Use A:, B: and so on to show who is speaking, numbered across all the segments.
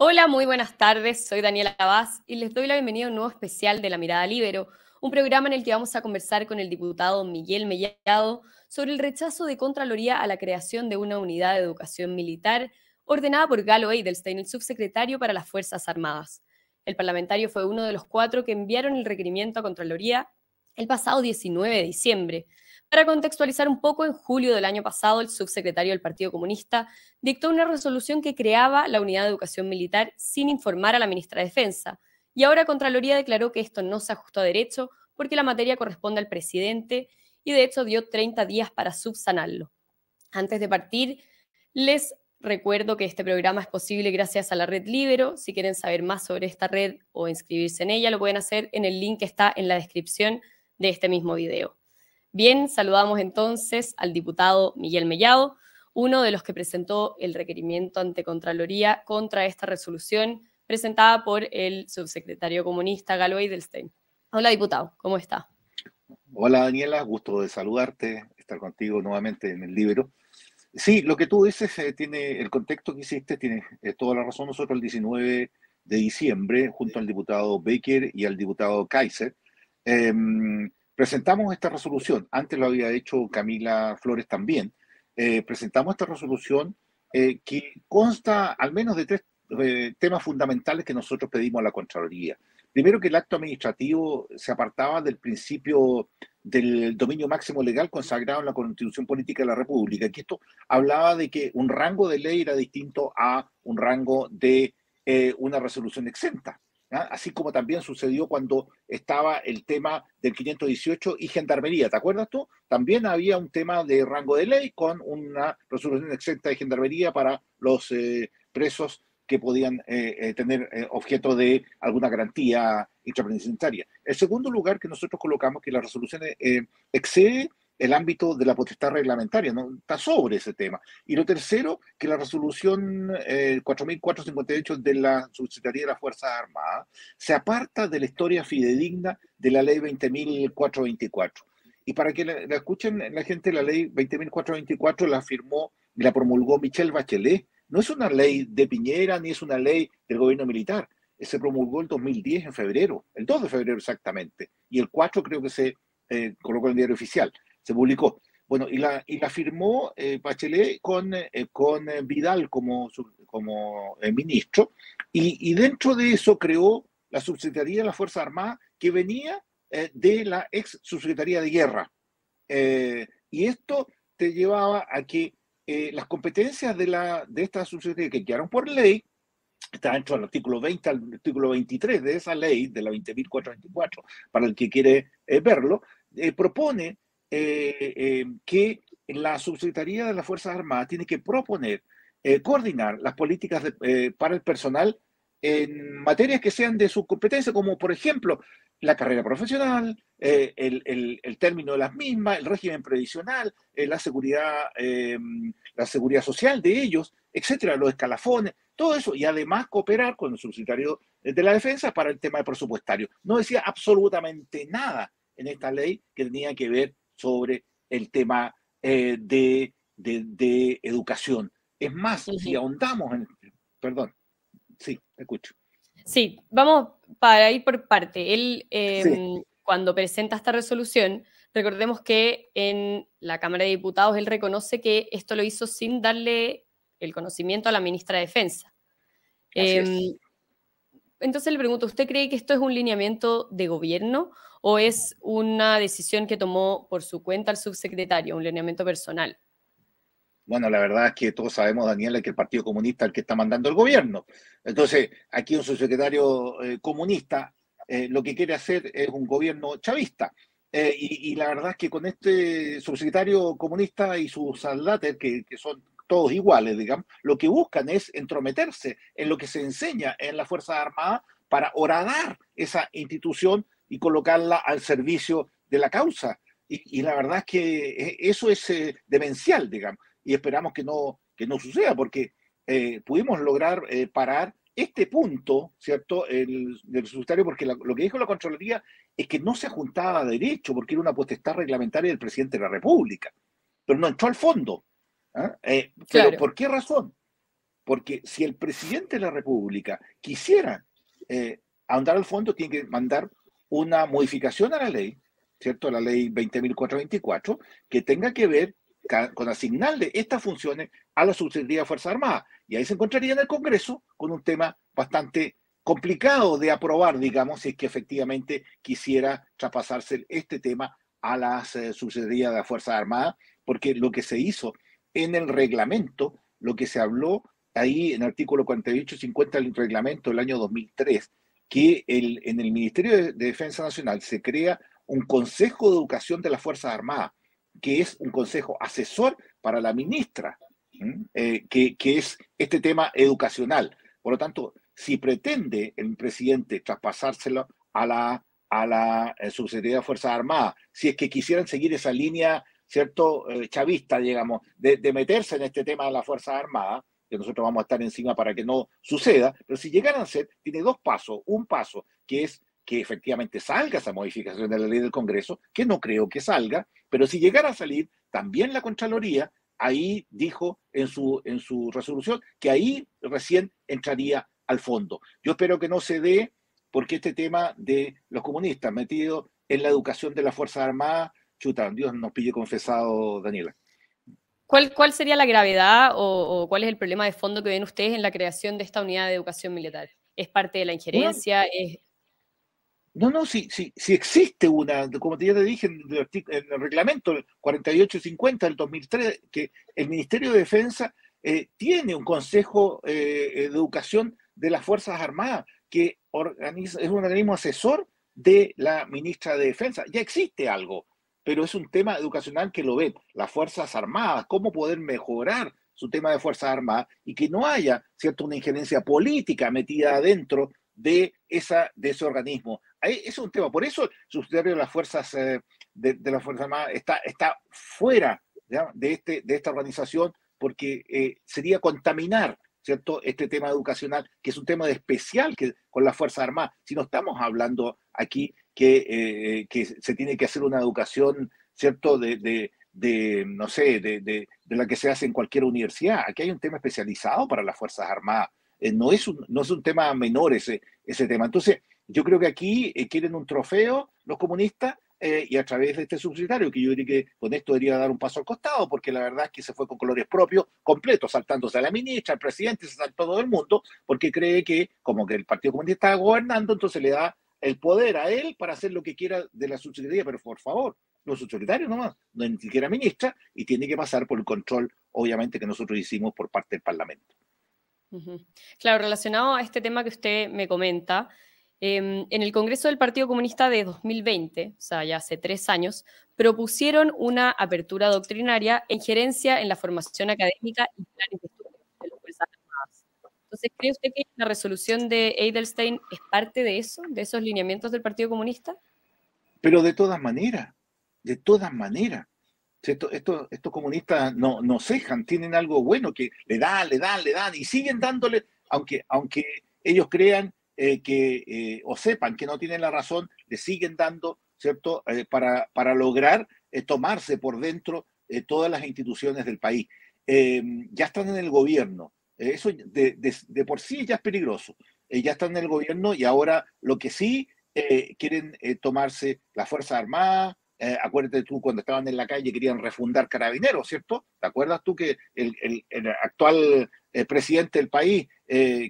A: Hola, muy buenas tardes. Soy Daniela Vaz y les doy la bienvenida a un nuevo especial de La Mirada Libero, un programa en el que vamos a conversar con el diputado Miguel Mellado sobre el rechazo de Contraloría a la creación de una unidad de educación militar ordenada por Galo Edelstein, el subsecretario para las Fuerzas Armadas. El parlamentario fue uno de los cuatro que enviaron el requerimiento a Contraloría el pasado 19 de diciembre. Para contextualizar un poco, en julio del año pasado, el subsecretario del Partido Comunista dictó una resolución que creaba la Unidad de Educación Militar sin informar a la ministra de Defensa. Y ahora Contraloría declaró que esto no se ajustó a derecho porque la materia corresponde al presidente y de hecho dio 30 días para subsanarlo. Antes de partir, les recuerdo que este programa es posible gracias a la red Libero. Si quieren saber más sobre esta red o inscribirse en ella, lo pueden hacer en el link que está en la descripción de este mismo video. Bien, saludamos entonces al diputado Miguel Mellado, uno de los que presentó el requerimiento ante Contraloría contra esta resolución presentada por el subsecretario comunista Galo Edelstein. Hola, diputado, ¿cómo está?
B: Hola, Daniela, gusto de saludarte, estar contigo nuevamente en el libro. Sí, lo que tú dices eh, tiene, el contexto que hiciste tiene eh, toda la razón. Nosotros el 19 de diciembre, junto al diputado Baker y al diputado Kaiser, em, presentamos esta resolución, antes lo había hecho Camila Flores también, eh, presentamos esta resolución eh, que consta al menos de tres eh, temas fundamentales que nosotros pedimos a la Contraloría. Primero, que el acto administrativo se apartaba del principio del dominio máximo legal consagrado en la Constitución Política de la República, que esto hablaba de que un rango de ley era distinto a un rango de una resolución exenta. ¿Ah? así como también sucedió cuando estaba el tema del 518 y gendarmería. ¿Te acuerdas tú? También había un tema de rango de ley con una resolución exenta de gendarmería para los eh, presos que podían eh, eh, tener objeto de alguna garantía intrapenitenciaria. El segundo lugar que nosotros colocamos que la resolución excede el ámbito de la potestad reglamentaria, ¿no? está sobre ese tema. Y lo tercero, que la resolución eh, 4458 de la Subsecretaría de las Fuerzas Armadas se aparta de la historia fidedigna de la ley 20.424. Y para que la, escuchen la gente, la ley 20.424 la firmó y la promulgó Michelle Bachelet. No es una ley de Piñera ni es una ley del gobierno militar. Se promulgó el 2010 en febrero, el 2 de febrero exactamente. Y el 4 creo que se eh, colocó en el diario oficial se publicó. Bueno, y la, y la firmó eh, Bachelet con, eh, con eh, Vidal como, como ministro, y, y, dentro de eso creó la Subsecretaría de la Fuerza Armada que venía de la ex Subsecretaría de Guerra. y esto te llevaba a que las competencias de, la, de esta Subsecretaría que quedaron por ley, está dentro del artículo 20 al artículo 23 de esa ley, de la 20.424, para el que quiere verlo, propone eh, eh, que la Subsecretaría de las Fuerzas Armadas tiene que proponer, eh, coordinar las políticas para el personal en materias que sean de su competencia, como por ejemplo la carrera profesional, el, término de las mismas, el régimen previsional, la, seguridad, la seguridad social de ellos, etcétera, los escalafones, todo eso, y además cooperar con el subsecretario de la Defensa para el tema de presupuestario. No decía absolutamente nada en esta ley que tenía que ver sobre el tema eh, de, de, educación. Es más, si ahondamos en... Perdón, sí, escucho.
A: Sí, vamos para ir por parte. Él, em, cuando presenta esta resolución, recordemos que en la Cámara de Diputados él reconoce que esto lo hizo sin darle el conocimiento a la ministra de Defensa. Em, entonces le pregunto, ¿usted cree que esto es un lineamiento de gobierno o es una decisión que tomó por su cuenta el subsecretario, un lineamiento personal?
B: Bueno, la verdad es que todos sabemos, Daniela, que el Partido Comunista es el que está mandando el gobierno. Entonces, aquí un subsecretario eh, comunista eh, lo que quiere hacer es un gobierno chavista. Eh, y, la verdad es que con este subsecretario comunista y sus saldater, que, que son todos iguales, digamos, lo que buscan es entrometerse en lo que se enseña en la Fuerza Armada para horadar esa institución y colocarla al servicio de la causa. Y, la verdad es que e, eso es eh, demencial, digamos, y esperamos que no, que no suceda, porque eh, pudimos lograr eh, parar este punto, ¿cierto?, el, del subsidiario, porque lo que dijo la Contraloría es que no se juntaba a derecho, porque era una potestad reglamentaria del presidente de la República, pero no entró al fondo. ¿Ah? ¿Pero por qué razón? porque si el presidente de la República quisiera eh, ahondar al fondo, tiene que mandar una modificación a la ley, ¿cierto? La ley 20.424, que tenga que ver con asignarle estas funciones a la Subsecretaría de Fuerzas Armadas. Y ahí se encontraría en el Congreso con un tema bastante complicado de aprobar, digamos, si es que efectivamente quisiera traspasarse este tema a la eh, Subsecretaría de las Fuerzas Armadas, porque lo que se hizo en el reglamento, lo que se habló ahí en el artículo 48-50 del reglamento del año 2003, que el, en el Ministerio de, Defensa Nacional se crea un Consejo de Educación de las Fuerzas Armadas, que es un consejo asesor para la ministra, eh, que, que, es este tema educacional. Por lo tanto, si pretende el presidente traspasárselo a la, a la eh, Subsecretaría de Fuerzas Armadas, si es que quisieran seguir esa línea, ¿cierto?, eh, chavista, digamos, de, meterse en este tema de las Fuerzas Armadas, que nosotros vamos a estar encima para que no suceda, pero si llegaran a ser, tiene dos pasos. Un paso que es que efectivamente salga esa modificación de la ley del Congreso, que no creo que salga, pero si llegara a salir, también la Contraloría ahí dijo en su, en su resolución que ahí recién entraría al fondo. Yo espero que no se dé porque este tema de los comunistas metidos en la educación de las Fuerzas Armadas, chuta, Dios nos pille confesado, Daniela.
A: ¿Cuál, ¿Cuál sería la gravedad o, cuál es el problema de fondo que ven ustedes en la creación de esta unidad de educación militar? ¿Es parte de la injerencia?
B: No, no, sí, sí, sí existe una, como ya te dije en el, reglamento 4850 del 2003, que el Ministerio de Defensa eh, tiene un Consejo eh, de Educación de las Fuerzas Armadas, que organiza, es un organismo asesor de la ministra de Defensa. Ya existe algo pero es un tema educacional que lo ven las Fuerzas Armadas, cómo poder mejorar su tema de Fuerzas Armadas y que no haya, ¿cierto?, una injerencia política metida adentro de, esa, de ese organismo. Ahí, es un tema, por eso el subsidiario de las Fuerzas, eh, de, las Fuerzas Armadas está, está fuera de, este, de esta organización porque eh, sería contaminar ¿cierto? Este tema educacional, que es un tema de especial que, con las Fuerzas Armadas. Si no estamos hablando aquí que, eh, que se tiene que hacer una educación, ¿cierto? De, de, no sé, de, de, la que se hace en cualquier universidad. Aquí hay un tema especializado para las Fuerzas Armadas. Eh, no, es un, no es un tema menor ese, ese tema. Entonces, yo creo que aquí eh, quieren un trofeo los comunistas y a través de este subsidiario, que yo diría que con esto debería dar un paso al costado, porque la verdad es que se fue con colores propios, completos, saltándose a la ministra, al presidente, se saltó todo el mundo, porque cree que como que el Partido Comunista está gobernando, entonces le da el poder a él para hacer lo que quiera de la subsecretaría, pero por favor, los subsecretarios nomás, no ni siquiera ministra, y tiene que pasar por el control, obviamente, que nosotros hicimos por parte del Parlamento.
A: Claro, relacionado a este tema que usted me comenta, em, en el Congreso del Partido Comunista de 2020, o sea, ya hace tres años, propusieron una apertura doctrinaria e injerencia en la formación académica y planes de entonces, ¿cree usted que la resolución de Edelstein es parte de eso, de esos lineamientos del Partido Comunista?
B: Pero de todas maneras, de todas maneras. Estos, comunistas no, no cejan, tienen algo bueno que le dan, le dan, le dan y siguen dándole, aunque, aunque ellos crean eh, que eh, o sepan que no tienen la razón, le siguen dando, ¿cierto? Eh, para, para lograr tomarse por dentro todas las instituciones del país. ya están en el gobierno, eso de, por sí ya es peligroso. Eh, ya están en el gobierno y ahora lo que sí eh, quieren eh, tomarse la Fuerza Armada. acuérdate tú cuando estaban en la calle querían refundar carabineros, ¿cierto? ¿Te acuerdas tú que el, actual presidente del país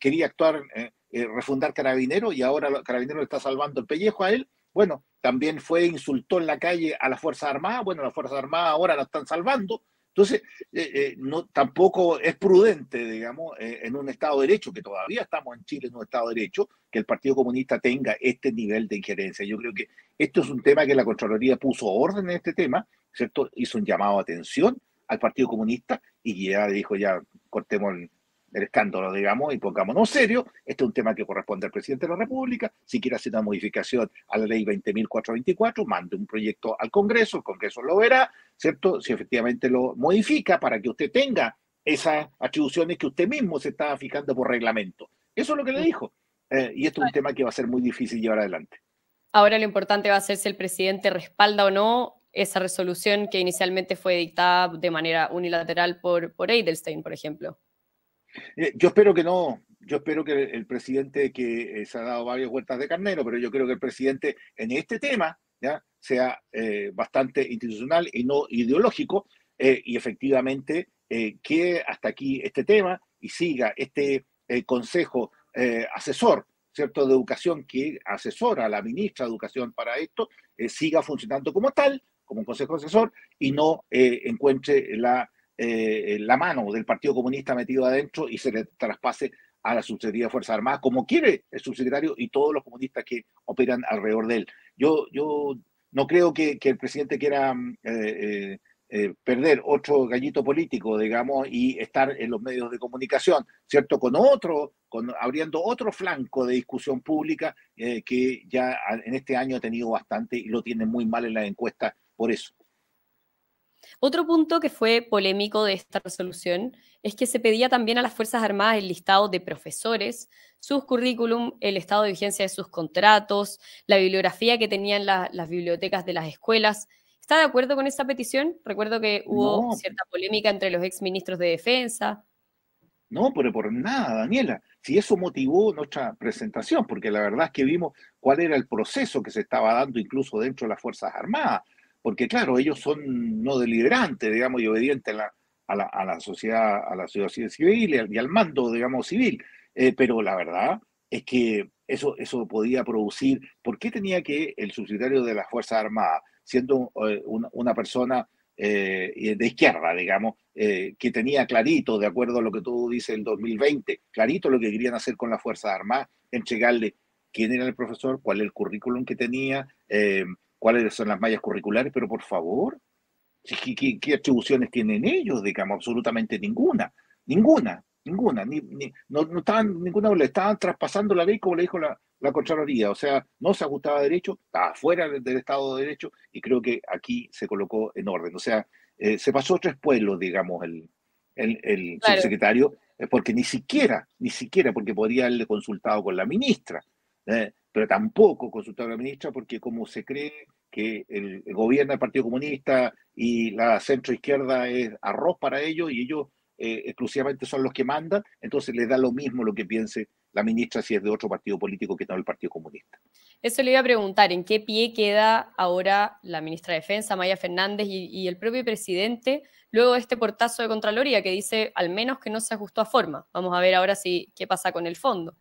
B: quería actuar, refundar carabineros y ahora carabineros le está salvando el pellejo a él? Bueno, también fue, insultó en la calle a la Fuerza Armada. Bueno, la Fuerza Armada ahora la están salvando. Entonces, eh, eh, no, tampoco es prudente, digamos, eh, en un Estado de Derecho, que todavía estamos en Chile en un Estado de Derecho, que el Partido Comunista tenga este nivel de injerencia. Yo creo que esto es un tema que la Contraloría puso orden en este tema, ¿cierto? Hizo un llamado a atención al Partido Comunista y ya dijo, ya cortemos el, el escándalo, digamos, y pongámonos serio. Este es un tema que corresponde al presidente de la República. Si quiere hacer una modificación a la ley 20.424, mande un proyecto al Congreso, el Congreso lo verá, ¿cierto? Si efectivamente lo modifica para que usted tenga esas atribuciones que usted mismo se está fijando por reglamento. Eso es lo que le dijo. Eh, y esto es un tema que va a ser muy difícil llevar adelante.
A: Ahora lo importante va a ser si el presidente respalda o no esa resolución que inicialmente fue dictada de manera unilateral por, por Edelstein, por ejemplo.
B: Eh, yo espero que no, yo espero que el presidente que eh, se ha dado varias vueltas de carnero, pero yo creo que el presidente en este tema ¿ya? sea eh, bastante institucional y no ideológico y efectivamente que hasta aquí este tema y siga este consejo asesor ¿cierto? de educación que asesora a la ministra de Educación para esto, siga funcionando como tal, como un consejo asesor, y no encuentre la eh, la mano del Partido Comunista metido adentro y se le traspase a la Subsecretaría de Fuerzas Armadas, como quiere el subsecretario y todos los comunistas que operan alrededor de él. Yo, yo no creo que, el presidente quiera eh, eh, perder otro gallito político, digamos, y estar en los medios de comunicación, ¿cierto? Con otro, con, abriendo otro flanco de discusión pública que ya en este año ha tenido bastante y lo tiene muy mal en la encuesta por eso.
A: Otro punto que fue polémico de esta resolución es que se pedía también a las Fuerzas Armadas el listado de profesores, sus currículum, el estado de vigencia de sus contratos, la bibliografía que tenían las bibliotecas de las escuelas. ¿Está de acuerdo con esa petición? Recuerdo que hubo cierta polémica entre los exministros de Defensa.
B: No, pero por nada, Daniela. Si eso motivó nuestra presentación, porque la verdad es que vimos cuál era el proceso que se estaba dando incluso dentro de las Fuerzas Armadas porque claro, ellos son no deliberantes, digamos, y obedientes a la, a la, sociedad, a la sociedad civil y al, mando, digamos, civil. Eh, pero la verdad es que eso, eso podía producir, ¿por qué tenía que el subsidiario de las Fuerzas Armadas, siendo eh, una, persona eh, de izquierda, digamos, que tenía clarito, de acuerdo a lo que tú dices, el 2020, clarito lo que querían hacer con las Fuerzas Armadas, entregarle quién era el profesor, cuál es el currículum que tenía, cuáles son las mallas curriculares, pero por favor, ¿qué, atribuciones tienen ellos? Digamos, absolutamente ninguna, ninguna, ninguna, ni, no, no, estaban, ninguna, le estaban traspasando la ley como le dijo la, la Contraloría, o sea, no se ajustaba a derecho, estaba fuera del, Estado de Derecho y creo que aquí se colocó en orden, o sea, eh, se pasó tres pueblos, digamos, el, el, el subsecretario, eh, porque ni siquiera, ni siquiera, porque podría haberle consultado con la ministra, eh, pero tampoco consultar a la ministra porque como se cree que el, gobierno del Partido Comunista y la centro izquierda es arroz para ellos y ellos eh, exclusivamente son los que mandan, entonces les da lo mismo lo que piense la ministra si es de otro partido político que no el Partido Comunista.
A: Eso le iba a preguntar, ¿en qué pie queda ahora la ministra de Defensa, Maya Fernández, y, y, el propio presidente, luego de este portazo de Contraloría que dice al menos que no se ajustó a forma? Vamos a ver ahora si qué pasa con el fondo.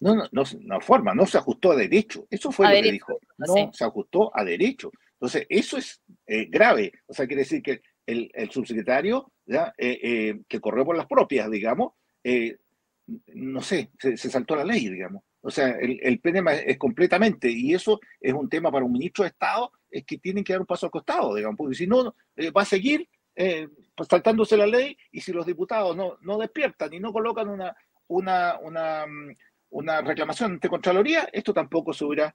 B: No, no, no, no forma, no se ajustó a derecho. Eso fue lo que dijo. No se ajustó a derecho. Entonces, eso es eh, grave. O sea, quiere decir que el, subsecretario, ¿ya? Eh, eh, que corrió por las propias, digamos, no sé, se, saltó la ley, digamos. O sea, el, el PNM es completamente, y eso es un tema para un ministro de Estado, es que tienen que dar un paso al costado, digamos, porque si no, va a seguir saltándose la ley, y si los diputados no, no despiertan y no colocan una, una, una mm, una reclamación ante Contraloría, esto tampoco se hubiera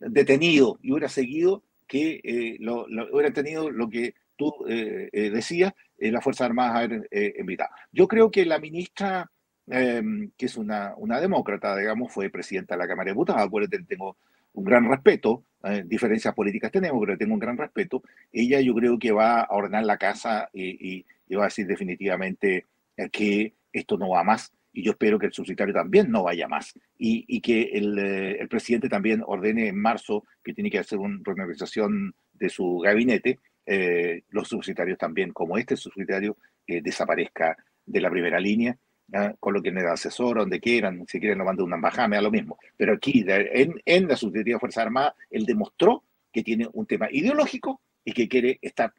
B: detenido y hubiera seguido que eh, lo, hubiera tenido lo que tú eh, eh, decías, la Fuerza Armada haber invitado. Yo creo que la ministra, em, que es una, una demócrata, digamos, fue presidenta de la Cámara de Diputados, acuérdate, tengo un gran respeto, diferencias políticas tenemos, pero tengo un gran respeto, ella yo creo que va a ordenar la casa y va a decir definitivamente que esto no va más y yo espero que el subsecretario también no vaya más y, que eh, el, presidente también ordene en marzo que tiene que hacer una reorganización de su gabinete, eh, los subsecretarios también, como este subsecretario, eh, desaparezca de la primera línea, ¿ah? coloquen el asesor donde quieran, si quieren lo manden una embajada, me da lo mismo. Pero aquí, en, en la Subsecretaría de Fuerzas Armadas, él demostró que tiene un tema ideológico y que quiere estar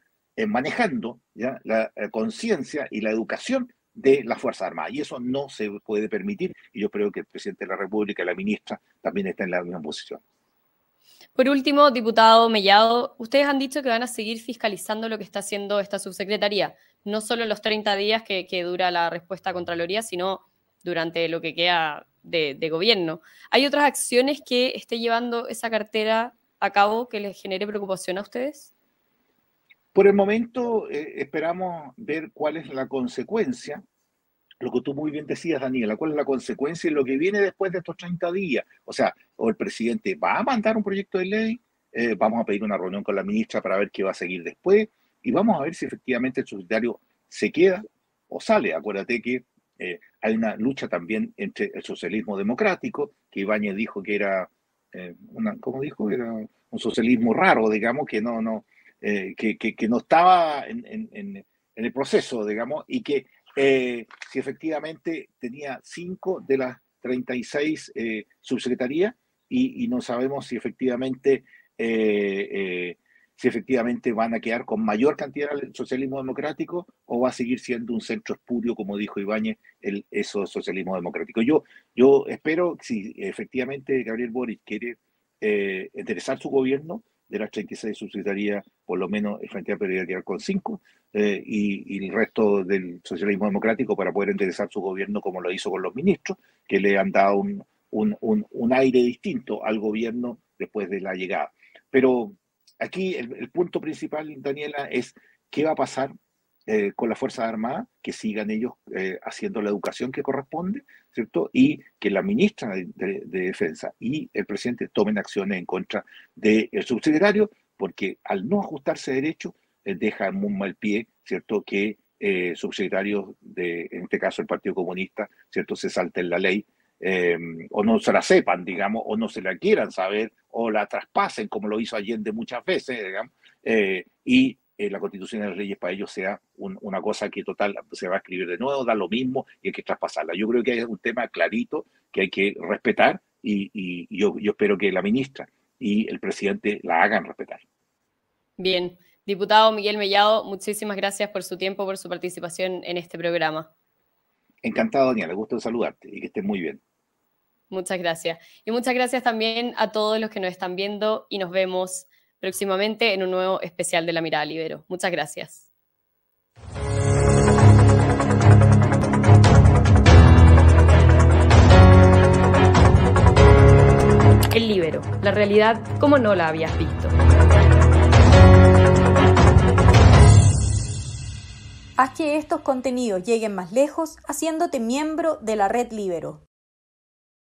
B: manejando ¿ya? la conciencia y la educación de la Fuerza Armada. Y eso no se puede permitir. Y yo creo que el presidente de la República la ministra también están en la misma posición.
A: Por último, diputado Mellado, ustedes han dicho que van a seguir fiscalizando lo que está haciendo esta subsecretaría, no solo los 30 días que, dura la respuesta a Contraloría, sino durante lo que queda de, gobierno. ¿Hay otras acciones que esté llevando esa cartera a cabo que les genere preocupación a ustedes?
B: Por el momento eh, esperamos ver cuál es la consecuencia, lo que tú muy bien decías, Daniela, cuál es la consecuencia y lo que viene después de estos 30 días. O sea, o el presidente va a mandar un proyecto de ley, eh, vamos a pedir una reunión con la ministra para ver qué va a seguir después y vamos a ver si efectivamente el subsidiario se queda o sale. Acuérdate que Eh, hay una lucha también entre el socialismo democrático, que Ibáñez dijo que era, una, ¿cómo dijo? Era un socialismo raro, digamos, que no, no, que, que, no estaba en, en, en, el proceso, digamos, y que si efectivamente tenía cinco de las 36 subsecretarías y, y, no sabemos si efectivamente si efectivamente van a quedar con mayor cantidad del socialismo democrático o va a seguir siendo un centro espurio, como dijo Ibáñez, el, eso socialismo democrático. Yo, yo espero, si efectivamente Gabriel Boric quiere eh, interesar su gobierno, de las 36 subsecretarías, por lo menos el Frente Amplio debería quedar con cinco, eh, y, el resto del socialismo democrático para poder interesar su gobierno como lo hizo con los ministros, que le han dado un, un, un aire distinto al gobierno después de la llegada. Pero aquí el, punto principal, Daniela, es qué va a pasar eh, con las Fuerzas Armadas, que sigan ellos eh, haciendo la educación que corresponde, ¿cierto? Y que la ministra de, Defensa y el presidente tomen acciones en contra del subsidiario, porque al no ajustarse derecho, eh, deja en muy mal pie, ¿cierto? Que subsidiarios de, en este caso el Partido Comunista, ¿cierto? Se salten la ley Em, o no se la sepan, digamos, o no se la quieran saber, o la traspasen, como lo hizo Allende muchas veces, digamos, eh, y eh, la constitución de las leyes para ellos sea una cosa que total se va a escribir de nuevo, da lo mismo y hay que traspasarla. Yo creo que es un tema clarito que hay que respetar y, yo, yo espero que la ministra y el presidente la hagan respetar.
A: Bien, diputado Miguel Mellado, muchísimas gracias por su tiempo, por su participación en este programa.
B: Encantado, Daniela, gusto de saludarte y que estés muy bien.
A: Muchas gracias. Y muchas gracias también a todos los que nos están viendo y nos vemos próximamente en un nuevo especial de La Mirada Libero. Muchas gracias. El Libero, la realidad como no la habías visto.
C: Haz que estos contenidos lleguen más lejos haciéndote miembro de la red Libero.